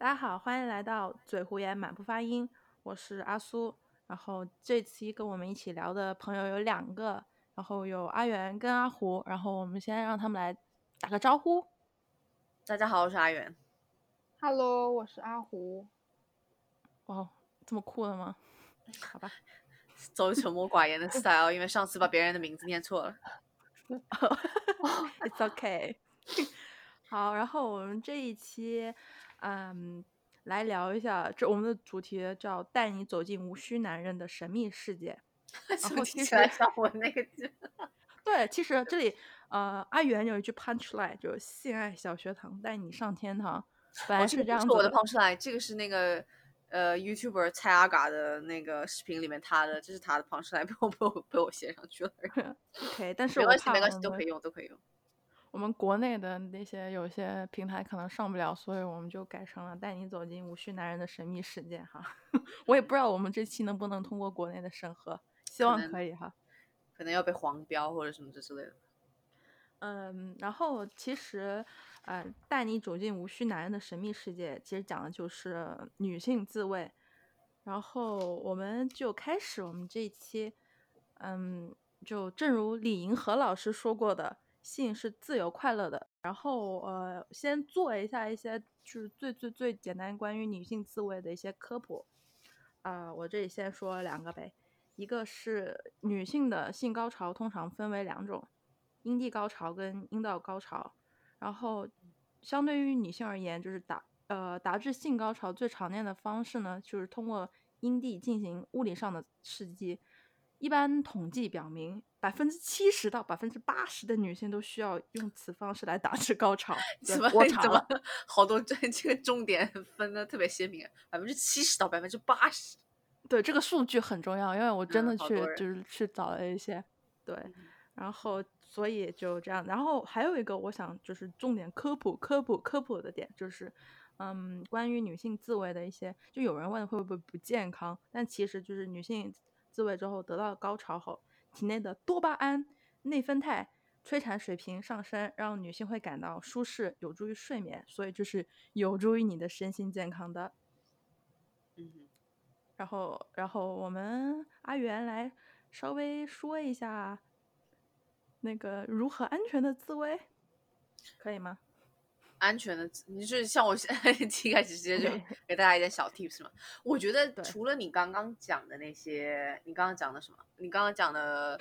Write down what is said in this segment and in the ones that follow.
大家好，欢迎来到嘴胡言满不发音，我是阿苏。然后这期跟我们一起聊的朋友有两个，然后有阿元跟阿胡。然后我们先让他们来打个招呼。大家好，我是阿元。Hello，我是阿胡。哇，这么酷的吗？好吧，走沉默寡言的 style，因为上次把别人的名字念错了。It's okay 好，然后我们这一期，嗯，来聊一下，这我们的主题叫“带你走进无需男人的神秘世界”。怎么后听起来像我那个剧？对，其实这里，呃，阿元有一句 punch line，就是“性爱小学堂带你上天堂”，本来哦是这样子这个是我的 punchline，这个是那个呃 YouTuber 蔡阿嘎的那个视频里面他的，这是他的 punchline，被我被我被我写上去了。OK，但是我没关系，没关系，都可以用，都可以用。我们国内的那些有些平台可能上不了，所以我们就改成了带你走进无需男人的神秘世界哈。我也不知道我们这期能不能通过国内的审核，希望可以哈。可能要被黄标或者什么之类的。嗯，然后其实，呃，带你走进无需男人的神秘世界，其实讲的就是女性自慰。然后我们就开始我们这一期，嗯，就正如李银河老师说过的，性是自由快乐的。然后呃，先做一下一些就是最最最简单关于女性自慰的一些科普。啊、我这里先说两个呗，一个是女性的性高潮通常分为两种。阴蒂高潮跟阴道高潮，然后相对于女性而言，就是达呃达至性高潮最常见的方式呢，就是通过阴蒂进行物理上的刺激。一般统计表明，百分之七十到百分之八十的女性都需要用此方式来达至高潮。怎么我查怎了么好多这这个重点分的特别鲜明，百分之七十到百分之八十。对这个数据很重要，因为我真的去、就是去找了一些，对，然后所以就这样，然后还有一个我想就是重点科普科普科普的点就是，嗯，关于女性自慰的一些，就有人问会不会不健康，但其实就是女性自慰之后得到高潮后，体内的多巴胺、内啡肽。催产水平上升，让女性会感到舒适，有助于睡眠，所以就是有助于你的身心健康的。嗯，然后，然后我们阿元来稍微说一下那个如何安全的自慰，可以吗？安全的，你就是像我现在 一开始直接就给大家一点小 tips 嘛。我觉得除了你刚刚讲的那些，你刚刚讲的什么？你刚刚讲的，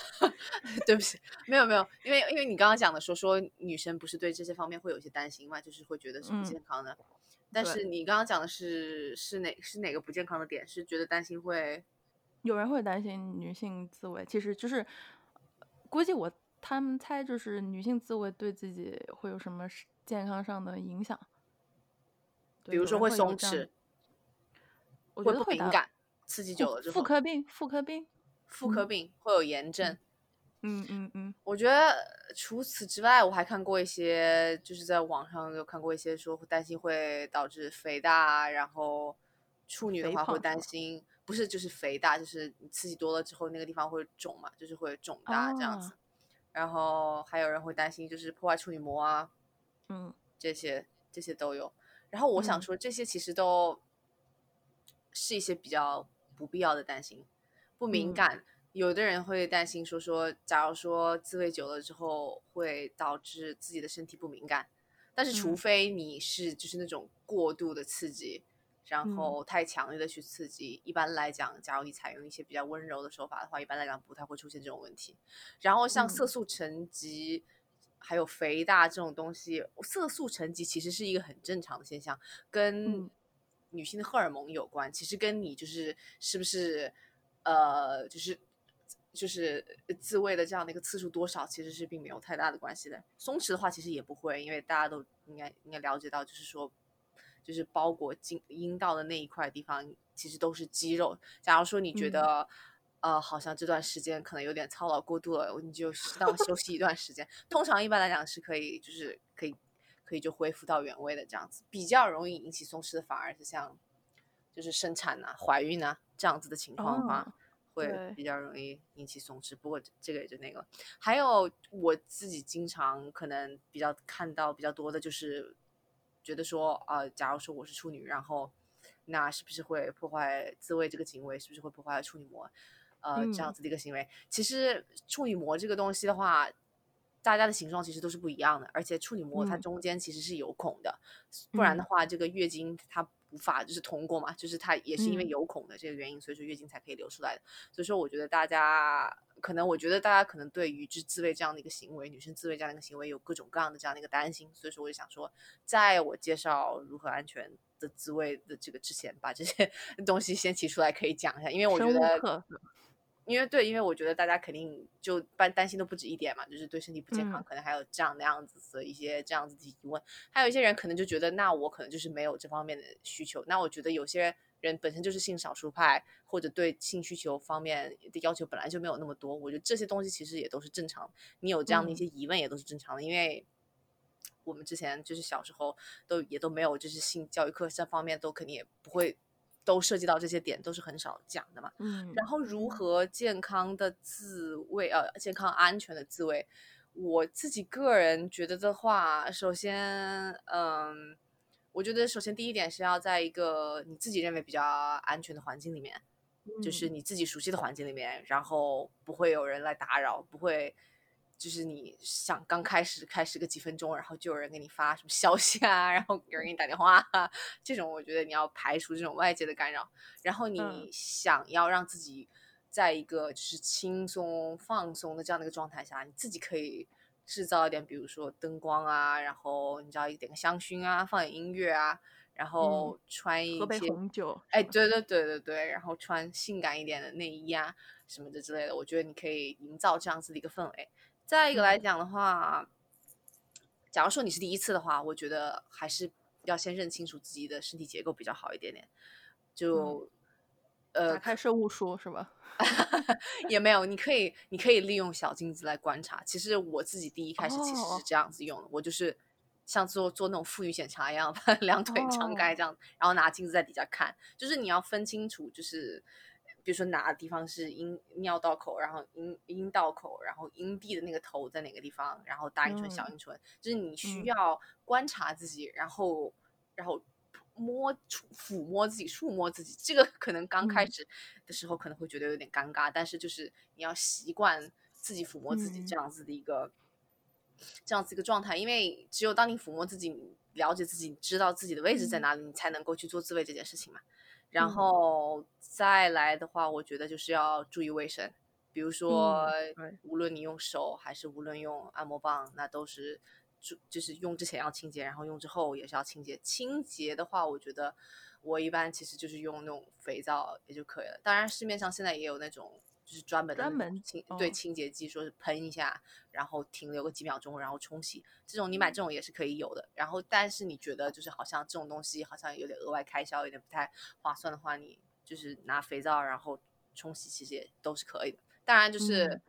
对不起，没有没有，因为因为你刚刚讲的说说女生不是对这些方面会有一些担心嘛，就是会觉得是不嗯健康的。但是你刚刚讲的是是哪是哪个不健康的点？是觉得担心会有人会担心女性自慰，其实就是估计我他们猜就是女性自慰对自己会有什么健康上的影响，比如说会松弛，我觉会得会敏感，刺激久了之后妇，科病，妇科病，妇科病会有炎症。嗯嗯嗯，我觉得除此之外，我还看过一些，就是在网上有看过一些说担心会导致肥大啊，然后处女的话会担心，不是就是肥大，就是你刺激多了之后那个地方会肿嘛，就是会肿大这样子。啊然后还有人会担心就是破坏处女膜啊，嗯这些这些都有。然后我想嗯说，这些其实都是一些比较不必要的担心，不敏嗯感。有的人会担心说说，假如说自慰久了之后会导致自己的身体不敏感，但是除嗯非你是就是那种过度的刺激，然嗯后太强烈的去刺激，一般来讲，假如你采用一些比较温柔的手法的话，一般来讲不太会出现这种问题。然后像色嗯素沉积。还有肥大这种东西，色素沉积其实是一个很正常的现象，跟嗯女性的荷尔蒙有关。其实跟你就是是不是呃，就是就是自慰的这样的一个次数多少，其实是并没有太大的关系的。松弛的话，其实也不会，因为大家都应该应该了解到，就是说，就是包裹阴阴道的那一块地方，其实都是肌肉。假如说你觉嗯得、呃，好像这段时间可能有点操劳过度了，你就适当休息一段时间。通常一般来讲是可以，就是可以可以就恢复到原位的这样子。比较容易引起松弛的，反而是像就是生产啊、怀孕啊这样子的情况的话。哦会比较容易引起松弛，不过这这个也就那个了。还有我自己经常可能比较看到比较多的就是觉得说，呃，假如说我是处女，然后那是不是会破坏自慰这个行为？是不是会破坏处女膜？呃，这样子的一个行为。其实处女膜这个东西的话，大家的形状其实都是不一样的，而且处女膜它中间其实是有孔的，不然的话，这个月经它。无法就是通过嘛，就是它也是因为有孔的这个原因，所以说月经才可以流出来的。所以说，我觉得大家可能，我觉得大家可能对于就自慰这样的一个行为，女生自慰这样的一个行为有各种各样的这样的一个担心。所以说，我就想说，在我介绍如何安全的自慰的这个之前，把这些 东西先提出来可以讲一下，因为我觉得。因为对，因为我觉得大家肯定就担担心的不止一点嘛，就是对身体不健康，可能还有这样那样子的一些这样子的疑问。还有一些人可能就觉得，那我可能就是没有这方面的需求。那我觉得有些人本身就是性少数派，或者对性需求方面的要求本来就没有那么多。我觉得这些东西其实也都是正常。你有这样的一些疑问也都是正常的，因为我们之前就是小时候都也都没有，就是性教育课这方面都肯定也不会。都涉及到这些点，都是很少讲的嘛。嗯，然后如何健康的自慰，呃，健康安全的自慰，我自己个人觉得的话，首先，嗯，我觉得首先第一点是要在一个你自己认为比较安全的环境里面，就是你自己熟悉的环境里面，然后不会有人来打扰，不会。就是你想刚开始开始个几分钟，然后就有人给你发什么消息啊，然后有人给你打电话，这种我觉得你要排除这种外界的干扰。然后你想要让自己在一个就是轻松放松的这样的一个状态下，你自己可以制造一点，比如说灯光啊，然后你知道一点个香薰啊，放点音乐啊，然后穿一些红酒，哎，对对对对对，然后穿性感一点的内衣啊什么的之类的，我觉得你可以营造这样子的一个氛围。再一个来讲的话，假如说你是第一次的话，我觉得还是要先认清楚自己的身体结构比较好一点点。就呃，打开生物书是吧？也没有，你可以你可以利用小镜子来观察。其实我自己第一开始其实是这样子用的，我就是像做做那种妇女检查一样，把 两腿张开这样，然后拿镜子在底下看。就是你要分清楚，就是。比如说哪个地方是阴尿道口，然后阴阴道口，然后阴蒂的那个头在哪个地方，然后大阴唇、小阴唇，就是你需要观察自己，然后然后摸触、抚摸自己、触摸自己。这个可能刚开始的时候可能会觉得有点尴尬，但是就是你要习惯自己抚摸自己这。样子的一个这样子一个状态，因为只有当你抚摸自己、了解自己、知道自己的位置在哪里，你才能够去做自慰这件事情嘛。然后再来的话，我觉得就是要注意卫生，比如说，无论你用手还是无论用按摩棒，那都是就就是用之前要清洁，然后用之后也是要清洁。清洁的话，我觉得我一般其实就是用那种肥皂也就可以了。当然，市面上现在也有那种。就是专门专门清对清洁剂，说是喷一下，然后停留个几秒钟，然后冲洗。这种你买这种也是可以有的。然后，但是你觉得就是好像这种东西好像有点额外开销，有点不太划算的话，你就是拿肥皂然后冲洗，其实也都是可以的。当然，就是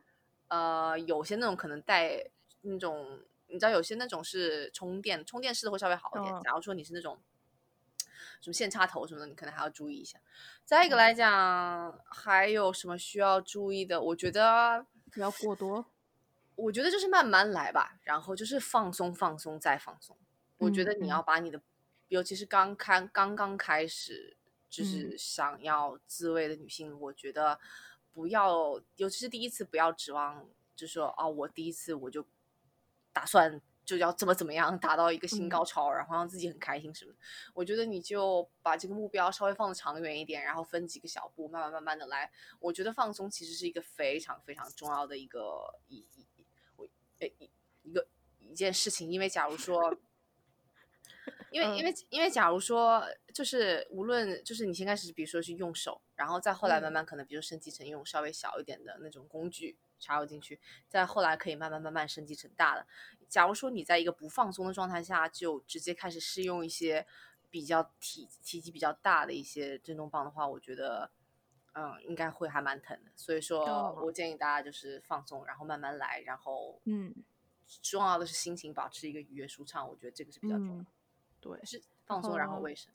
呃，有些那种可能带那种，你知道，有些那种是充电充电式的会稍微好一点。假如说你是那种。什么线插头什么的，你可能还要注意一下。再一个来讲，还有什么需要注意的？我觉得不要过多。我觉得就是慢慢来吧，然后就是放松、放松再放松。我觉得你要把你的，尤其是刚开、刚刚开始就是想要自慰的女性，我觉得不要，尤其是第一次，不要指望，就说哦，我第一次我就打算。就要怎么怎么样达到一个新高潮，然后让自己很开心什么？我觉得你就把这个目标稍微放的长远一点，然后分几个小步，慢慢慢慢的来。我觉得放松其实是一个非常非常重要的一个一一我诶一一个一件事情，因为假如说，因为因为因为假如说，就是无论就是你先开始，比如说是用手，然后再后来慢慢可能，比如升级成用稍微小一点的那种工具插入进去，再后来可以慢慢慢慢升级成大的。假如说你在一个不放松的状态下，就直接开始试用一些比较体体积比较大的一些震动棒的话，我觉得，嗯，应该会还蛮疼的。所以说我建议大家就是放松，然后慢慢来，然后，嗯，重要的是心情保持一个愉悦舒畅，我觉得这个是比较重要的。对，是放松然后卫生。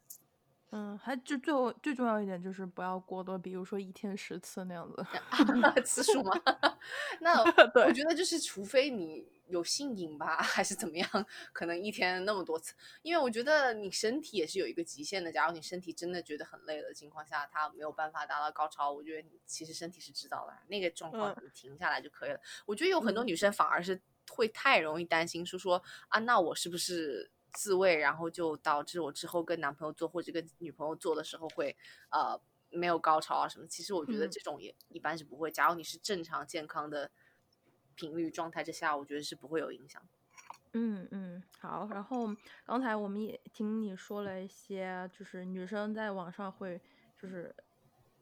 嗯，还就最后最重要一点就是不要过多，比如说一天十次那样子。次数吗？那 我觉得就是，除非你有性瘾吧，还是怎么样，可能一天那么多次，因为我觉得你身体也是有一个极限的。假如你身体真的觉得很累的情况下，它没有办法达到高潮，我觉得你其实身体是知道的，那个状况嗯你停下来就可以了。我觉得有很多嗯女生反而是会太容易担心，说说啊，那我是不是自慰，然后就导致我之后跟男朋友做或者跟女朋友做的时候会呃没有高潮啊什么？其实我觉得嗯这种也一般是不会。假如你是正常健康的频率状态之下，我觉得是不会有影响。嗯嗯，好。然后刚才我们也听你说了一些，就是女生在网上会就是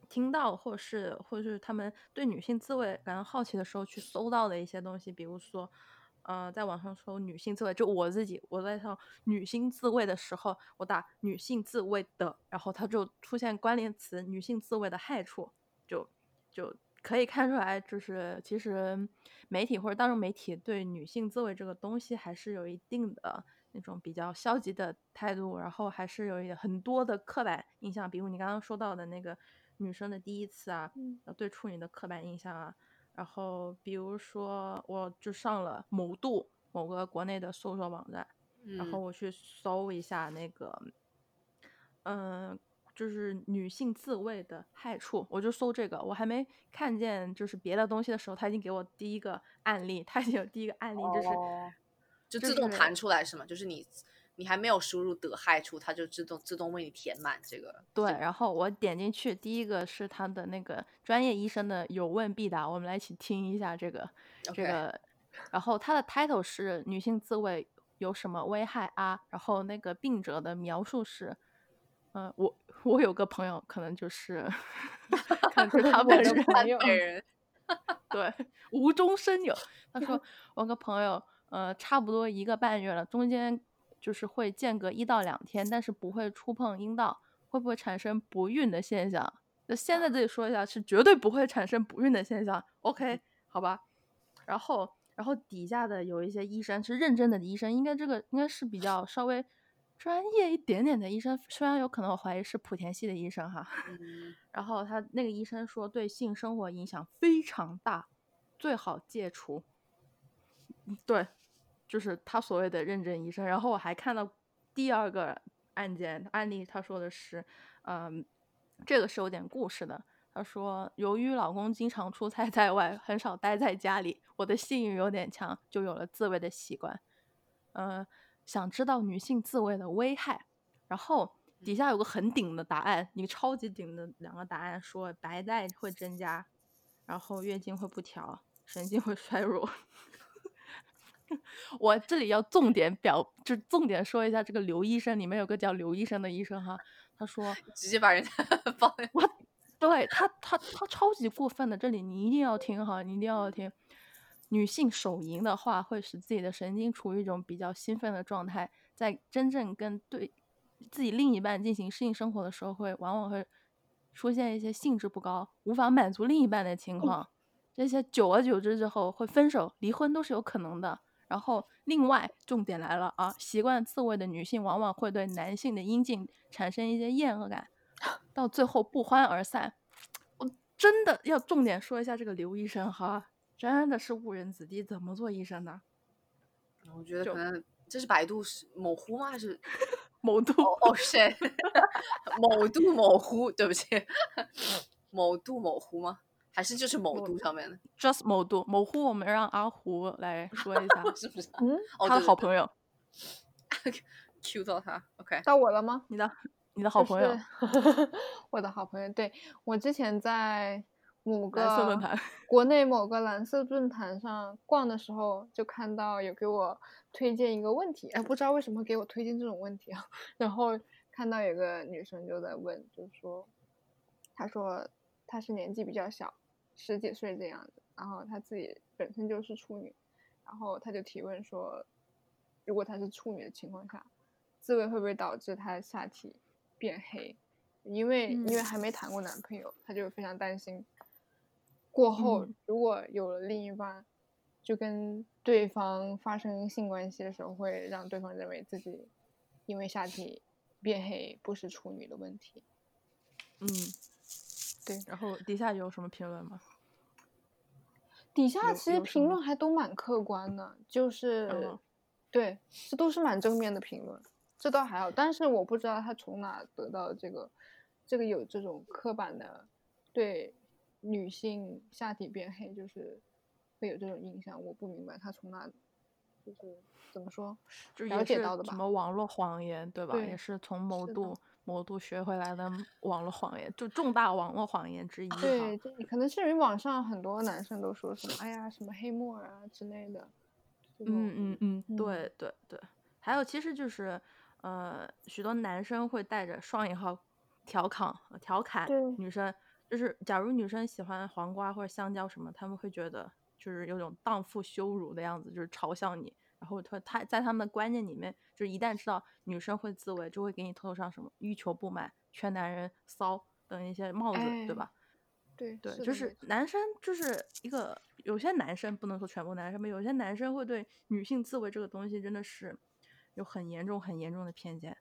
听到，或是或者是他们对女性自慰感到好奇的时候去搜到的一些东西，比如说，呃，在网上搜女性自慰，就我自己我在搜女性自慰的时候，我打女性自慰的，然后它就出现关联词女性自慰的害处，就就可以看出来，就是其实媒体或者大众媒体对女性自慰这个东西还是有一定的那种比较消极的态度，然后还是有一很多的刻板印象，比如你刚刚说到的那个女生的第一次啊，对处女的刻板印象啊，然后比如说我就上了某度某个国内的搜索网站，然后嗯我去搜一下那个，嗯、就是女性自慰的害处，我就搜这个，我还没看见就是别的东西的时候，他已经给我第一个案例，他已经有第一个案例，就是、就自动弹出来是吗？就是你你还没有输入得害处，它就自动自动为你填满这个。对，然后我点进去，第一个是他的那个专业医生的有问必答，我们来一起听一下这个这个，然后它的 title 是女性自慰有什么危害啊？然后那个病者的描述是，嗯、我我有个朋友可能就是，可能就是他我本人，本人对，无中生有。他说 我有个朋友，呃，差不多一个半月了，中间就是会间隔一到两天，但是不会触碰阴道，会不会产生不孕的现象？那现在这里说一下，是绝对不会产生不孕的现象。OK，好吧。然后，然后底下的有一些医生是认真的医生，应该这个应该是比较稍微专业一点点的医生，虽然有可能我怀疑是莆田系的医生哈。嗯然后他那个医生说，对性生活影响非常大，最好戒除。嗯对，就是他所谓的认真医生。然后我还看到第二个案件案例，他说的是，嗯，这个是有点故事的。他说，由于老公经常出差在外，很少待在家里，我的性欲有点强，就有了自慰的习惯。嗯、想知道女性自慰的危害，然后底下有个很顶的答案，一个超级顶的两个答案说白带会增加，然后月经会不调，神经会衰弱。我这里要重点表，就重点说一下这个刘医生，里面有个叫刘医生的医生哈，他说 直接把人家放我对他，他他超级过分的，这里你一定要听哈，你一定要听。女性手淫的话，会使自己的神经处于一种比较兴奋的状态，在真正跟对自己另一半进行性生活的时候会，往往会出现一些兴致不高、无法满足另一半的情况。这些久而久之之后会分手、离婚都是有可能的。然后，另外重点来了啊，习惯自慰的女性往往会对男性的阴茎产生一些厌恶感，到最后不欢而散。我真的要重点说一下这个刘医生哈，真的是误人子弟，怎么做医生的？我觉得就可能这是百度是某乎吗？还是 某度哦哦 shit，某度某乎，对不起，某度某乎吗？还是就是某某度上面的？just 某度某乎，我们让阿胡来说一下 是不是？嗯，哦，他的好朋友，Q 到他，OK，到我了吗？你的你的好朋友，就是我的好朋友。对我之前在某个蓝色论坛国内某个蓝色论坛上逛的时候，就看到有给我推荐一个问题，哎，不知道为什么给我推荐这种问题啊。然后看到有个女生就在问，就说，她说她是年纪比较小，十几岁这样子，然后她自己本身就是处女，然后她就提问说，如果她是处女的情况下，自慰会不会导致她的下体变黑？因为、因为嗯还没谈过男朋友，她就非常担心，过后嗯如果有了另一半，就跟对方发生性关系的时候，会让对方认为自己因为下体变黑不是处女的问题。嗯，对。然后底下有什么评论吗？底下其实评论还都蛮客观的，就是、嗯对，这都是蛮正面的评论，这倒还好。但是我不知道他从哪得到这个，这个有这种刻板的对女性下体变黑就是会有这种印象，我不明白他从哪就是怎么说，了就了解到的吧什么网络谎言，对吧？对也是从某度某度学回来的网络谎言，就重大网络谎言之一哈。对，这可能是因为网上很多男生都说什么，哎呀，什么黑木耳啊之类的。嗯嗯嗯，嗯对对对，还有其实就是，呃，许多男生会带着双引号调侃呃调侃女生，就是假如女生喜欢黄瓜或者香蕉什么，他们会觉得就是有种荡妇羞辱的样子，就是嘲笑你。然后他他在他们的观念里面，就是一旦知道女生会自慰，就会给你头上什么欲求不满、缺男人骚等一些帽子，对哎吧？对对，就是男生就是一个，有些男生不能说全部男生吧，有些男生会对女性自慰这个东西真的是有很严重、很严重的偏见。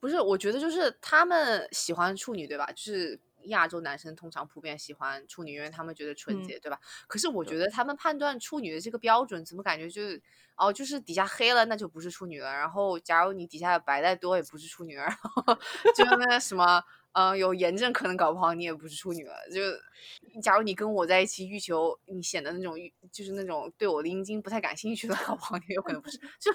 不是，我觉得就是他们喜欢处女，对吧？就是亚洲男生通常普遍喜欢处女，因为他们觉得纯嗯洁，对吧？可是我觉得他们判断处女的这个标准，怎么感觉就是哦，就是底下黑了那就不是处女了，然后假如你底下白带多也不是处女了，然后就那个什么。呃，有炎症可能搞不好你也不是处女了。就假如你跟我在一起，欲求你显得那种欲，就是那种对我的阴茎不太感兴趣的，搞不好你有可能不是。就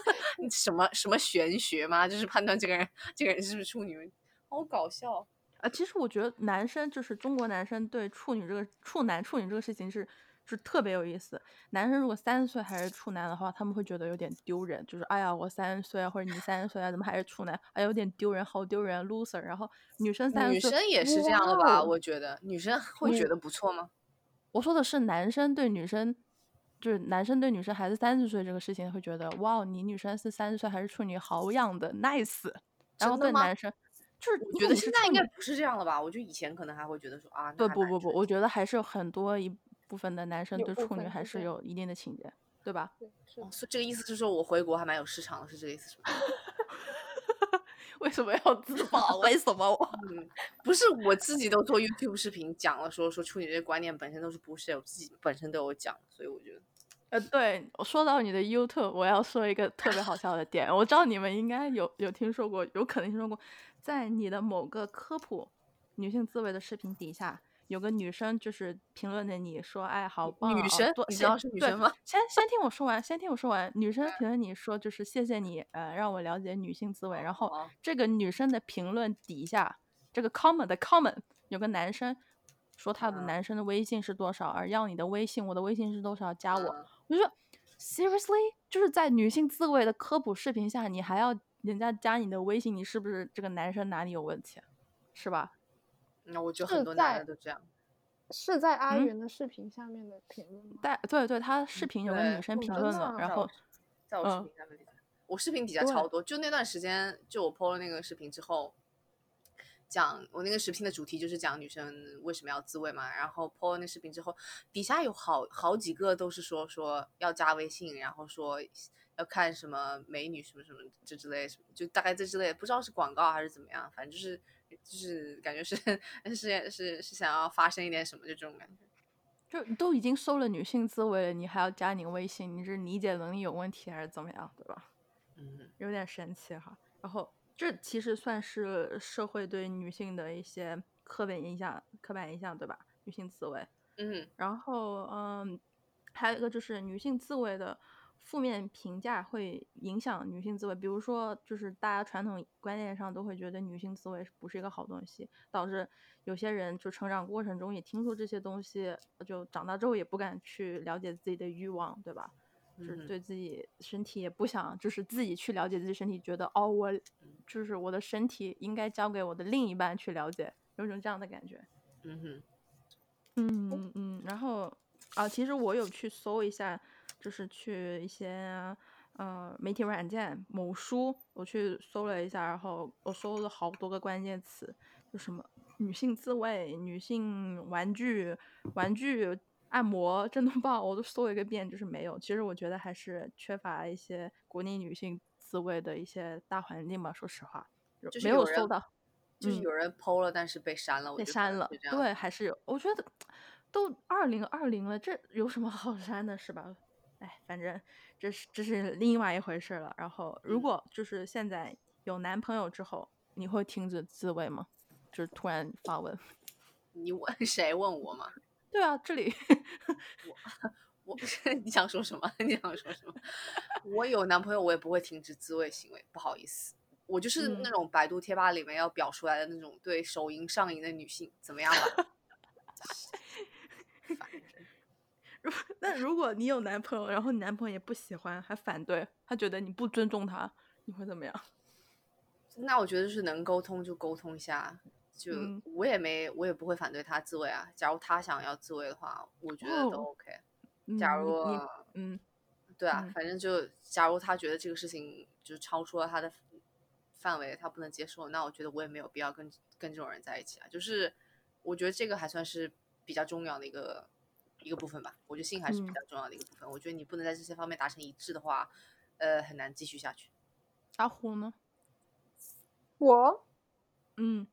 什么什么玄学吗？就是判断这个人这个人是不是处女，好搞笑。啊，其实我觉得男生就是中国男生对处女这个处男处女这个事情是是特别有意思。男生如果三十岁还是处男的话，他们会觉得有点丢人，就是哎呀我三十岁啊，或者你三十岁啊，怎么还是处男？哎，有点丢人，好丢人，loser。然后女生三岁，生也是这样的吧？我觉得女生会觉得不错吗？我说的是男生对女生，就是男生对女生孩子三十岁这个事情会觉得，哇，你女生是三十岁还是处女，好样的，nice。然后对男生，就是我觉得现在应该不是这样了吧？我觉得以前可能还会觉得说啊，对不不不不，我觉得还是有很多一部分的男生对处女还是有一定的情节，对吧？对是哦，所以这个意思是说我回国还蛮有市场的，是这个意思是吧？为什么要自爆？为什么我？嗯，不是我自己都做 YouTube 视频讲了说说处女这个观念本身都是不是，我自己本身都有讲，所以我觉得呃，对，我说到你的 YouTube，我要说一个特别好笑的点，我知道你们应该有有听说过，有可能听说过，在你的某个科普女性自慰的视频底下，有个女生就是评论的你说，哎，好棒啊，女生多谢你知道是女对生吗？先先听我说完，先听我说完。女生评论你说就是谢谢你，呃，让我了解女性自慰。然后哦这个女生的评论底下，这个 comment 的 comment 有个男生说他的嗯男生的微信是多少，而要你的微信，我的微信是多少，加我。嗯我就说 seriously，就是在女性自慰的科普视频下，你还要人家加你的微信，你是不是这个男生哪里有问题？是吧？那我觉得很多男在的都这样。是在阿嗯元的视频下面的评论吗？但对对，他视频有个女生评论了，然后在我在我视嗯频下面底下，我视频底下超多。就那段时间，就我 PO 了那个视频之后，讲我那个视频的主题就是讲女生为什么要自慰嘛。然后 PO 了那视频之后，底下有好好几个都是说说要加微信，然后说要看什么美女什么什么这之类什么，就大概这之类，不知道是广告还是怎么样，反正就是就是感觉是 是是是想要发生一点什么，就这种感觉。就都已经收了女性自慰了，你还要加你微信，你是理解能力有问题还是怎么样，对吧？嗯，有点神奇哈。然后这其实算是社会对女性的一些刻板印象，刻板印象对吧？女性自慰，嗯然后嗯，还有一个就是女性自慰的负面评价会影响女性自慰，比如说就是大家传统观念上都会觉得女性自慰不是一个好东西，导致有些人就成长过程中也听说这些东西，就长大之后也不敢去了解自己的欲望，对吧？就是嗯对自己身体也不想，就是自己去了解自己身体，觉得哦，我就是我的身体应该交给我的另一半去了解，有种这样的感觉。嗯哼。嗯嗯，然后啊，其实我有去搜一下，就是去一些呃媒体软件某书，我去搜了一下，然后我搜了好多个关键词，就什么女性自慰、女性玩具、玩具按摩、震动棒，我都搜了一个遍，就是没有。其实我觉得还是缺乏一些国内女性自慰的一些大环境吧，说实话。就没有搜到，嗯就是有人 PO 了，但是被删了，我被删了对，还是有，我觉得都二零二零了，这有什么好 删的，是吧？哎，反正这是这是另外一回事了。然后，如嗯果就是现在有男朋友之后，你会停止自慰吗？就是突然发问。你问 谁问我吗？对啊，这里我 我不是 你想说什么？你想说什么？我有男朋友，我也不会停止自慰行为，不好意思，我就是那嗯种百度贴吧里面要表出来的那种对手淫上瘾的女性，怎么样吧？那如果你有男朋友，然后你男朋友也不喜欢，还反对，他觉得你不尊重他，你会怎么样？那我觉得就是能沟通就沟通一下，就嗯我也没我也不会反对他自慰啊。假如他想要自慰的话，我觉得都哦 OK。假如你嗯对啊，嗯反正就假如他觉得这个事情就超出了他的范围，他不能接受，那我觉得我也没有必要跟跟这种人在一起啊。就是我觉得这个还算是比较重要的一个一个部分吧。我觉得性还是比嗯较重要的一个部分。我觉得你不能在这些方面达成一致的话，呃，很难继续下去。阿虎呢？我嗯，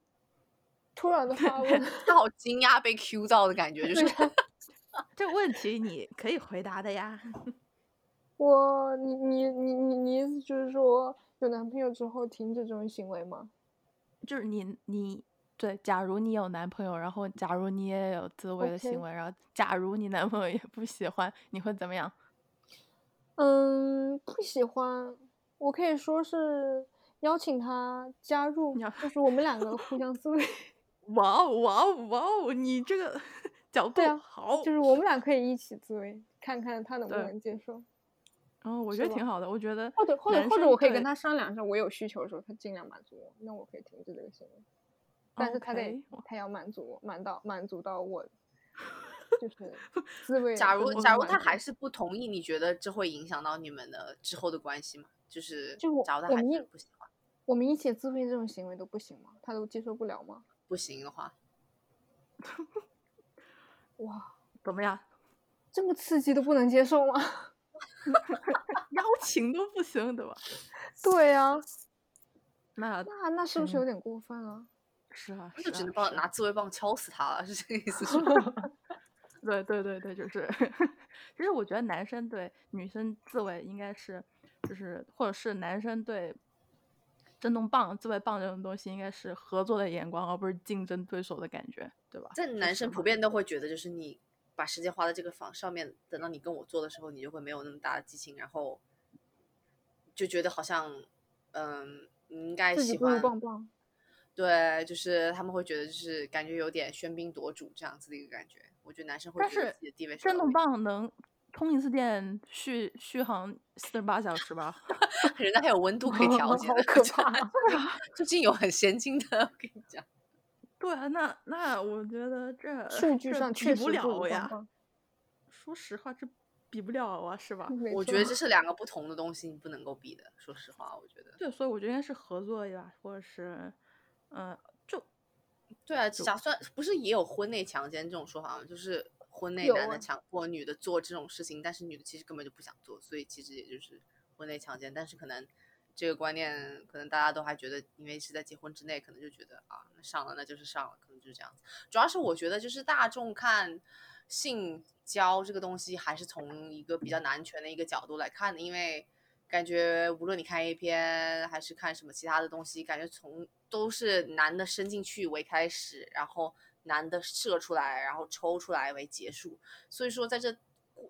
突然的发问，他好惊讶被 Q 到的感觉，就是 这个问题你可以回答的呀。我你你你你你意思就是说有男朋友之后停止这种行为吗？就是你你对，假如你有男朋友，然后假如你也有自慰的行为然后假如你男朋友也不喜欢，你会怎么样？嗯，不喜欢，我可以说是邀请他加入就是我们两个互相自慰，哇哦哇哦哇哦，你这个 角度好，就是我们俩可以一起自慰，看看他能不能接受。嗯，我觉得挺好的。我觉得或者或者或者我可以跟他商量一下，我有需求的时候，他尽量满足我，那我可以停止这个行为。但是他得他要满足我，满到满足到我，就是自慰。假如假如他还是是不同意，你觉得这会影响到你们的之后的关系吗？就是就我假如他还我是不喜欢，我们一起自慰这种行为都不行吗？他都接受不了吗？不行的话，哇，怎么样？这么刺激都不能接受吗？邀请都不行，对吧？对呀、那那那是不是嗯有点过分了？是啊，那就只能帮拿自慰棒敲死他了，是这个意思是吗？对对对对，就是，其实我觉得男生对女生自慰应该是，就是或者是男生对震动棒、自慰棒这种东西应该是合作的眼光，而不是竞争对手的感觉，对吧？这说实话男生普遍都会觉得，就是你把时间花在这个房上面，等到你跟我做的时候，你就会没有那么大的激情，然后就觉得好像，嗯，你应该喜欢，棒棒。对，就是他们会觉得就是感觉有点喧宾夺主这样子的一个感觉。我觉得男生会自己的地位是震动棒能充一次电续续航四十八小时吧？人家还有温度可以调节 的，好可怕！最近有很先进的，我跟你讲。对啊，那那我觉得这数据上确比不了呀。说实话，这比不了啊，是吧？我觉得这是两个不同的东西，你不能够比的。说实话，我觉得。对，所以我觉得应该是合作呀，或者是，嗯、就对啊，假算不是也有婚内强奸这种说法吗？就是婚内男的强迫女的做这种事情，但是女的其实根本就不想做，所以其实也就是婚内强奸。但是可能这个观念，可能大家都还觉得，因为是在结婚之内，可能就觉得啊，那上了那就是上了，可能就是这样子。主要是我觉得，就是大众看性交这个东西，还是从一个比较男权的一个角度来看的，因为感觉无论你看 A 片还是看什么其他的东西，感觉从都是男的伸进去为开始，然后男的射出来，然后抽出来为结束。所以说在这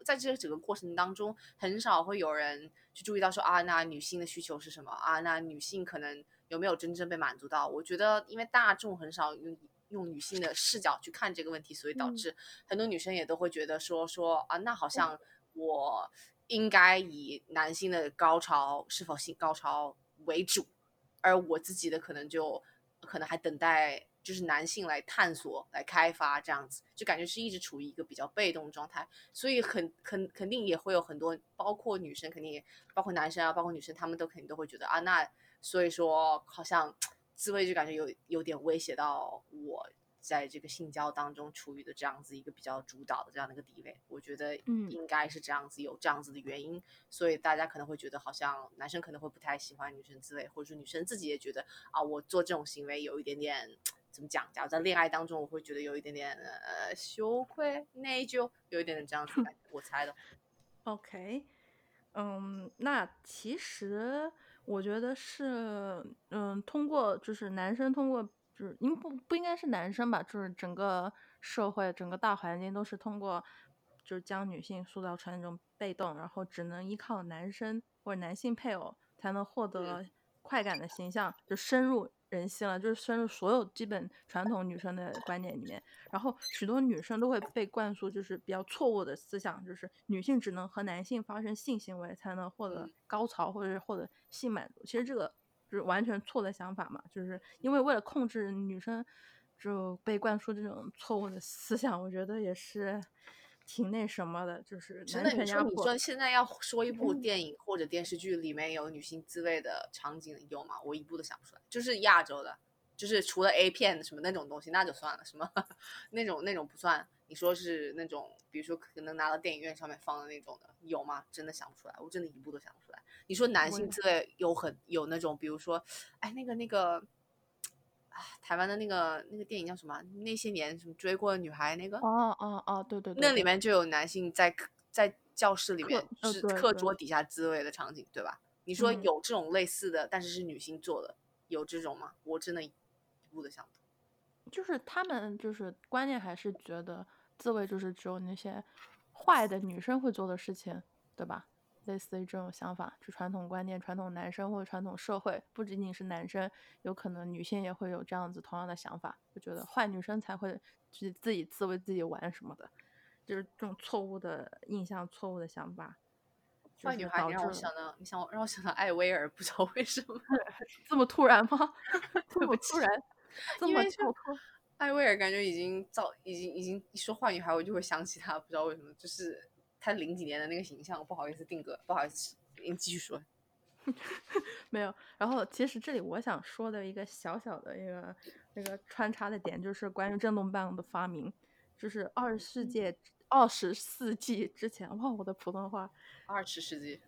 在这整个过程当中，很少会有人去注意到说啊，那女性的需求是什么啊？那女性可能有没有真正被满足到？我觉得，因为大众很少用用女性的视角去看这个问题，所以导嗯致很多女生也都会觉得说说啊，那好像我应该以男性的高潮是否性高潮为主，而我自己的可能就可能还等待就是男性来探索、来开发这样子，就感觉是一直处于一个比较被动状态，所以很肯肯定也会有很多，包括女生肯定包括男生啊，包括女生，他们都肯定都会觉得啊，那所以说好像 自慰就感觉有有点威胁到我在这个性交当中处于的这样子一个比较主导的这样的一个地位，我觉得嗯应该是这样子，有这样子的原因，所以大家可能会觉得好像男生可能会不太喜欢女生之类，或者说女生自己也觉得啊，我做这种行为有一点点怎么讲？假如在恋爱当中，我会觉得有一点点呃羞愧、内疚，有一点点这样子感觉，我猜的。OK，嗯，那其实我觉得是，嗯，通过就是男生通过，就是您不不应该是男生吧，就是整个社会整个大环境都是通过，就是将女性塑造成一种被动，然后只能依靠男生或者男性配偶才能获得快感的形象，就深入人心了，就是深入所有基本传统女生的观念里面。然后许多女生都会被灌输就是比较错误的思想，就是女性只能和男性发生性行为才能获得嗯高潮或者是获得性满足。其实这个就是完全错的想法嘛，就是因为为了控制女生，就被灌输这种错误的思想，我觉得也是挺那什么的，就是真的。你说你说现在要说一部电影或者电视剧里面有女性自慰的场景有吗？我一部都想不出来。就是亚洲的，就是除了 A 片什么那种东西，那就算了，什么 那种那种不算。你说是那种，比如说可能拿到电影院上面放的那种的，有吗？真的想不出来，我真的一部都想不出来。你说男性自慰有很有那种，比如说，哎，那个那个，啊，台湾的那个那个电影叫什么？那些年什么追过的女孩那个？哦哦哦，对对对，那里面就有男性在课在教室里面是课桌底下自慰的场景，对吧？你说嗯有这种类似的，但是是女性做的，有这种吗？我真的一步都想。就是他们就是观念还是觉得自慰就是只有那些坏的女生会做的事情，对吧？类似于这种想法，就传统观念、传统男生或者传统社会，不仅仅是男生，有可能女性也会有这样子同样的想法，就觉得坏女生才会自己自己自慰自己玩什么的，就是这种错误的印象、错误的想法。坏女孩，你让我想到，你想我让我想到艾薇儿，不知道为什么。这么突然吗？这么突然，这么因为就跳脱。艾薇儿感觉已经造，已经已经一说坏女孩，我就会想起她，不知道为什么，就是她零几年的那个形象，不好意思定格，不好意思，您继续说。没有，然后其实这里我想说的一个小小的一个那个穿插的点，就是关于震动棒的发明，就是二十世纪二十世纪之前，哇，我的普通话二十世纪，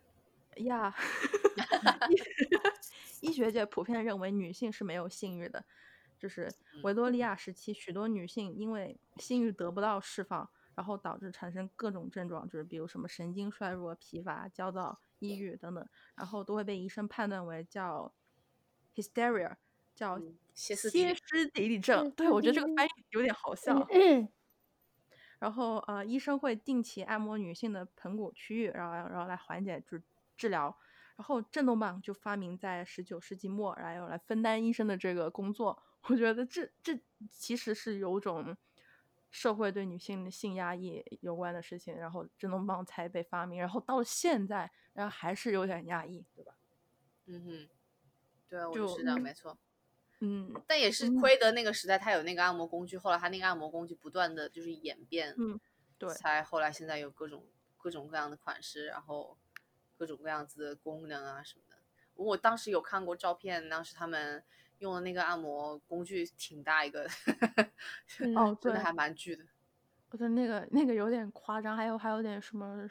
呀 医医学界普遍认为女性是没有性欲的，就是维多利亚时期，许多女性因为性欲得不到释放，然后导致产生各种症状，就是比如什么神经衰弱、疲乏、焦躁、抑郁等等，然后都会被医生判断为叫 hysteria，叫嗯歇斯底里症。对，我觉得这个翻译有点好笑。嗯 然后呃，医生会定期按摩女性的盆骨区域，然后然后来缓解治治疗。然后震动棒就发明在十九世纪末，然后来分担医生的这个工作。我觉得这这其实是有种社会对女性的性压抑有关的事情，然后智能棒才被发明。然后到了现在，然后还是有点压抑，对吧？嗯哼，对啊，我就是知道，嗯没错。嗯但也是嗯亏得那个时代他有那个按摩工具，后来他那个按摩工具不断的就是演变，嗯，对才后来现在有各种各种各样的款式，然后各种各样子的功能啊什么的。我当时有看过照片，当时他们用的那个按摩工具挺大一个，嗯哦对真的还蛮巨的。我觉得那个那个有点夸张，还有还有点什么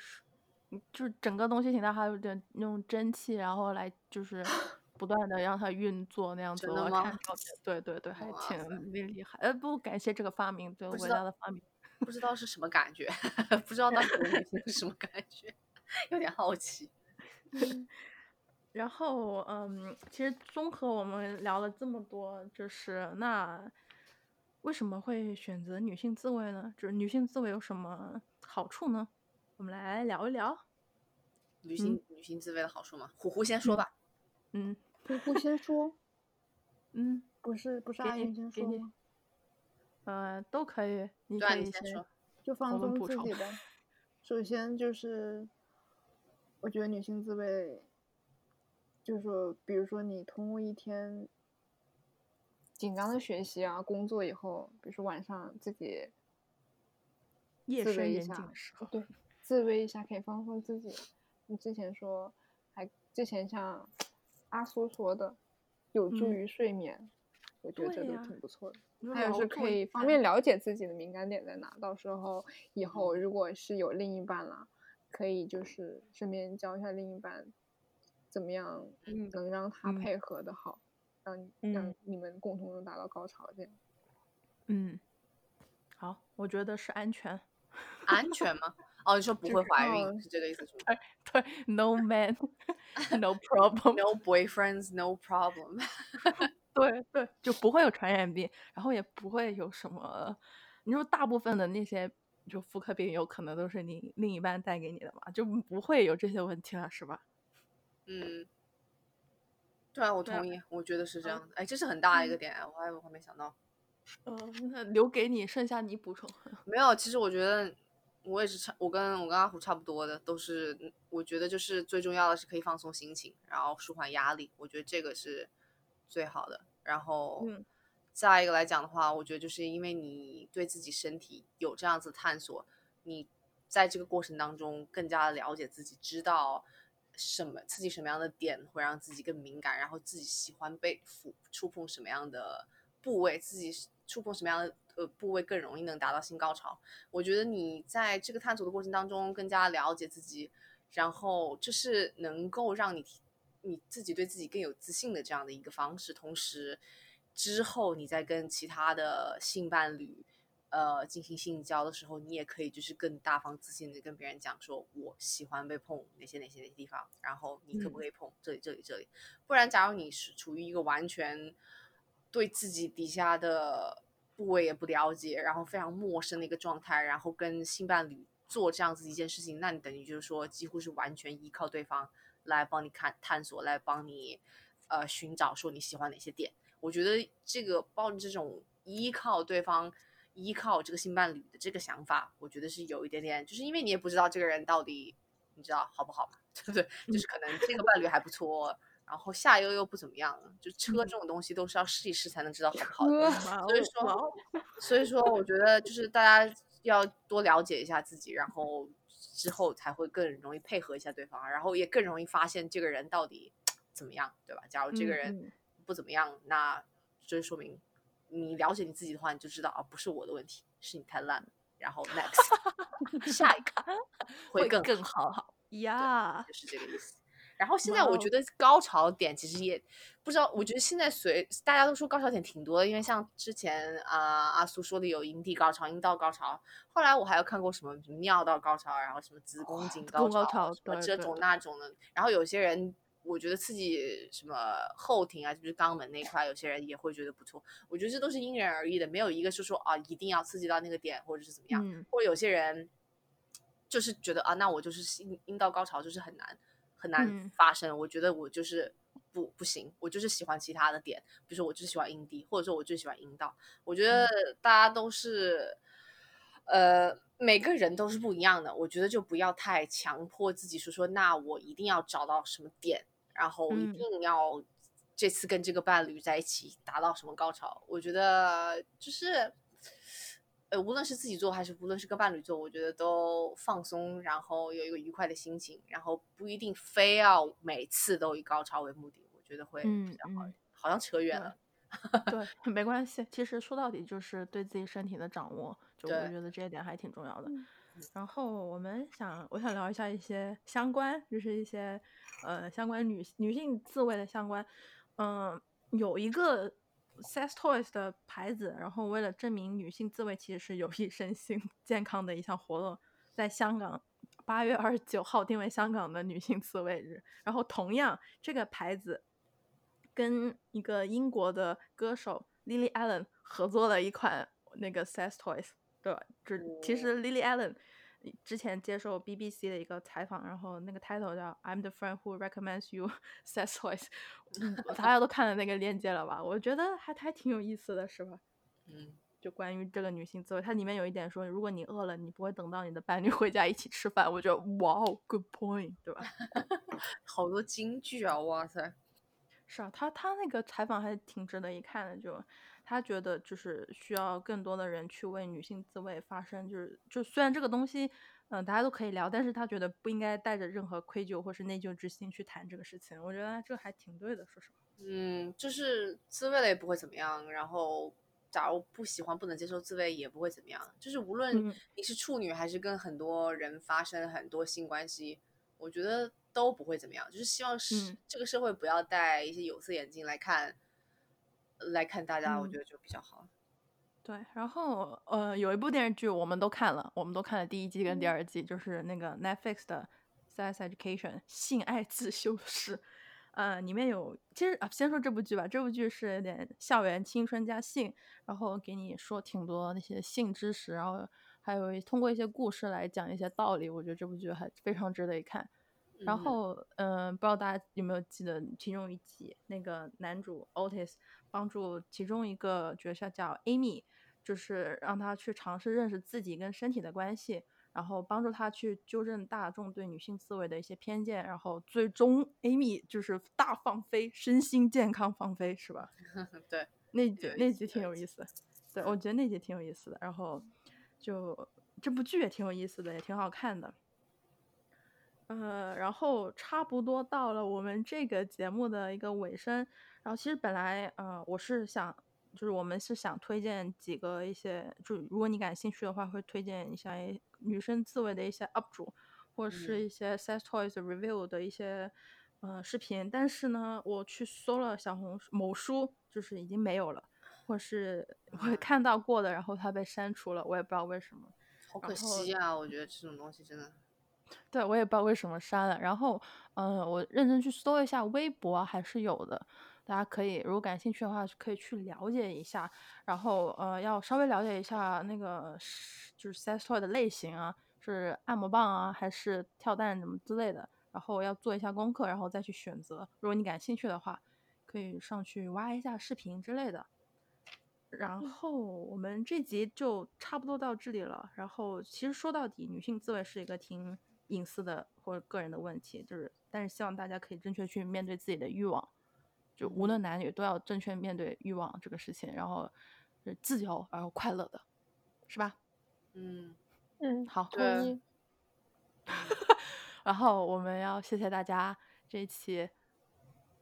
就是整个东西挺大，还有点用蒸汽，然后来就是 不断的让它运作那样子。我吗看照片，对对对，还挺厉厉害。呃，不感谢这个发明，对伟大的发明。不知道是什么感觉，不知道当时是什么感觉，有点好奇。然后，嗯，其实综合我们聊了这么多，就是那为什么会选择女性自慰呢？就是女性自慰有什么好处呢？我们来聊一聊。女性、女性自慰的好处吗？虎虎先说吧。嗯虎虎先说，嗯，不是不是阿云先说吗？呃，都可以，你可以你先说。就放松补充自己呗。首先就是，我觉得女性自慰，就是说，比如说你通过一天紧张的学习啊、工作以后，比如说晚上自己夜自慰一下深人静的时候，对，自慰一下可以放松自己。你之前说，还之前像阿苏说的，有助嗯于睡眠，我觉得这都挺不错的。还有是可以方便了解自己的敏感点在哪，到时候以嗯后如果是有另一半了，可以就是顺便教一下另一半怎么样嗯能让他嗯配合的好，让让你们共同能达到高潮这样。嗯，好，我觉得是安全。安全吗？哦，你说不会怀孕嗯是这个意思是吗 对，no man, no problem。？No boyfriends, no problem。对对，就不会有传染病，然后也不会有什么。你说大部分的那些就妇科病，有可能都是你另一半带给你的嘛，就不会有这些问题了，是吧？嗯，对啊，我同意，我觉得是这嗯样的。哎，这是很大的一个点，我还我还没想到。嗯，那留给你，剩下你补充。没有，其实我觉得我也是差，我跟我跟阿虎差不多的，都是嗯我觉得就是最重要的是可以放松心情，然后舒缓压力，我觉得这个是最好的。然后嗯再一个来讲的话，我觉得就是因为你对自己身体有这样子探索，你在这个过程当中更加了解自己，知道什么刺激什么样的点会让自己更敏感，然后自己喜欢被抚触碰什么样的部位，自己触碰什么样的呃部位更容易能达到性高潮。我觉得你在这个探索的过程当中更加了解自己，然后这是能够让你你自己对自己更有自信的这样的一个方式。同时，之后你再跟其他的性伴侣呃进行性交的时候，你也可以就是更大方自信的跟别人讲说，我喜欢被碰哪些哪些哪些地方，然后你可不可以碰这里这里这里。不然，假如你是处于一个完全对自己底下的部位也不了解，然后非常陌生的一个状态，然后跟性伴侣做这样子一件事情，那你等于就是说几乎是完全依靠对方来帮你看探索，来帮你呃寻找说你喜欢哪些点。我觉得这个抱着这种依靠对方、依靠这个性伴侣的这个想法，我觉得是有一点点，就是因为你也不知道这个人到底你知道好不好嘛，对不对？就是可能这个伴侣还不错，然后下一个又不怎么样，就车这种东西都是要试一试才能知道好不好所以说所以说，我觉得就是大家要多了解一下自己，然后之后才会更容易配合一下对方，然后也更容易发现这个人到底怎么样，对吧？假如这个嗯人嗯不怎么样，那就是说明你了解你自己的话，你就知道啊，不是我的问题，是你太烂了。然后 next 下一个会更更好好呀。就是这个意思。然后现在我觉得高潮点其实也不知道，我觉得现在随大家都说高潮点挺多的，因为像之前啊、阿苏说的有阴蒂高潮、阴道高潮，后来我还有看过什么尿道高潮，然后什么子宫颈高宫高潮，什么这种那种的。然后有些人我觉得刺激什么后庭啊，就是肛门那一块，有些人也会觉得不错。我觉得这都是因人而异的，没有一个是说啊一定要刺激到那个点或者是怎么样。嗯或者有些人就是觉得啊，那我就是阴阴道高潮就是很难很难嗯发生。我觉得我就是不不行，我就是喜欢其他的点，比如说我就喜欢阴蒂，或者说我就喜欢阴道。我觉得大家都是。呃，每个人都是不一样的，我觉得就不要太强迫自己说说，那我一定要找到什么点，然后一嗯定要这次跟这个伴侣在一起达到什么高潮。我觉得就是，呃，无论是自己做还是无论是跟伴侣做，我觉得都放松，然后有一个愉快的心情，然后不一定非要每次都以高潮为目的，我觉得会嗯比较好。嗯好像扯远对了，对，没关系。其实说到底就是对自己身体的掌握，就我觉得这一点还挺重要的。嗯然后我们想，我想聊一下一些相关，就是一些呃相关女女性自慰的相关。嗯、有一个 sex toys 的牌子，然后为了证明女性自慰其实是有益身心健康的一项活动，在香港八月二十九号定为香港的女性自慰日。然后同样，这个牌子跟一个英国的歌手 Lily Allen 合作了一款那个 sex toys，对吧？就其实 Lily Allen 之前接受 BBC 的一个采访，然后那个 title 叫 I'm the friend who recommends you sex toys，嗯，大家都看了那个链接了吧？我觉得还还挺有意思的，是吧？嗯，就关于这个女性自慰，它里面有一点说，如果你饿了，你不会等到你的伴侣回家一起吃饭。我觉得哇哦，good point，对吧？好多金句啊，哇塞！是啊，他他那个采访还挺值得一看的，就他觉得就是需要更多的人去为女性自慰发声，就是就虽然这个东西嗯，大家都可以聊，但是他觉得不应该带着任何愧疚或是内疚之心去谈这个事情。我觉得这还挺对的，说实话。嗯，就是自慰了也不会怎么样，然后假如不喜欢、不能接受自慰也不会怎么样。就是无论嗯你是处女还是跟很多人发生很多性关系，我觉得都不会怎么样。就是希望是、嗯这个社会不要戴一些有色眼镜来看，来看大家，我嗯觉得就比较好。对，然后呃，有一部电视剧我们都看了，我们都看了第一季跟第嗯二季，就是那个 Netflix 的《Sex Education》性爱自修室。呃，里面有其实啊，先说这部剧吧，这部剧是有点校园青春加性，然后给你说挺多那些性知识，然后还有通过一些故事来讲一些道理，我觉得这部剧还非常值得一看。然嗯后，嗯、不知道大家有没有记得其中一集，那个男主 Otis 帮助其中一个角色叫 Amy，就是让他去尝试认识自己跟身体的关系，然后帮助他去纠正大众对女性思维的一些偏见，然后最终 Amy 就是大放飞，身心健康放飞，是吧？对，那那集挺有意思的，对我觉得那集挺有意思的。然后就这部剧也挺有意思的，也挺好看的。呃，然后差不多到了我们这个节目的一个尾声。然后其实本来呃我是想，就是我们是想推荐几个一些，就如果你感兴趣的话，会推荐一下一女生自慰的一些 UP 主，或者是一些 sex toys review 的一些呃视频。但是呢，我去搜了小红书某书，就是已经没有了，或是我看到过的，然后它被删除了，我也不知道为什么。好可惜啊！我觉得这种东西真的，对，我也不知道为什么删了。然后，嗯、我认真去搜一下微博啊，还是有的。大家可以如果感兴趣的话，可以去了解一下。然后，呃，要稍微了解一下那个是就是 sex toy 的类型啊，是按摩棒啊，还是跳蛋什么之类的。然后要做一下功课，然后再去选择。如果你感兴趣的话，可以上去挖一下视频之类的。然后我们这集就差不多到这里了。然后其实说到底，女性自慰是一个挺隐私的或者个人的问题，就是但是希望大家可以正确去面对自己的欲望，就无论男女都要正确面对欲望这个事情，然后是自由而又快乐的，是吧？嗯，嗯，好，同意。然后我们要谢谢大家这一期，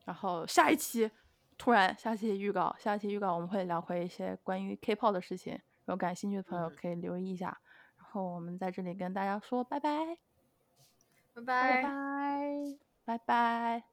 然后下一期突然下期预告，下期预告我们会聊回一些关于 K-pop 的事情，有感兴趣的朋友嗯可以留意一下。然后我们在这里跟大家说拜拜，拜拜拜。拜。拜拜。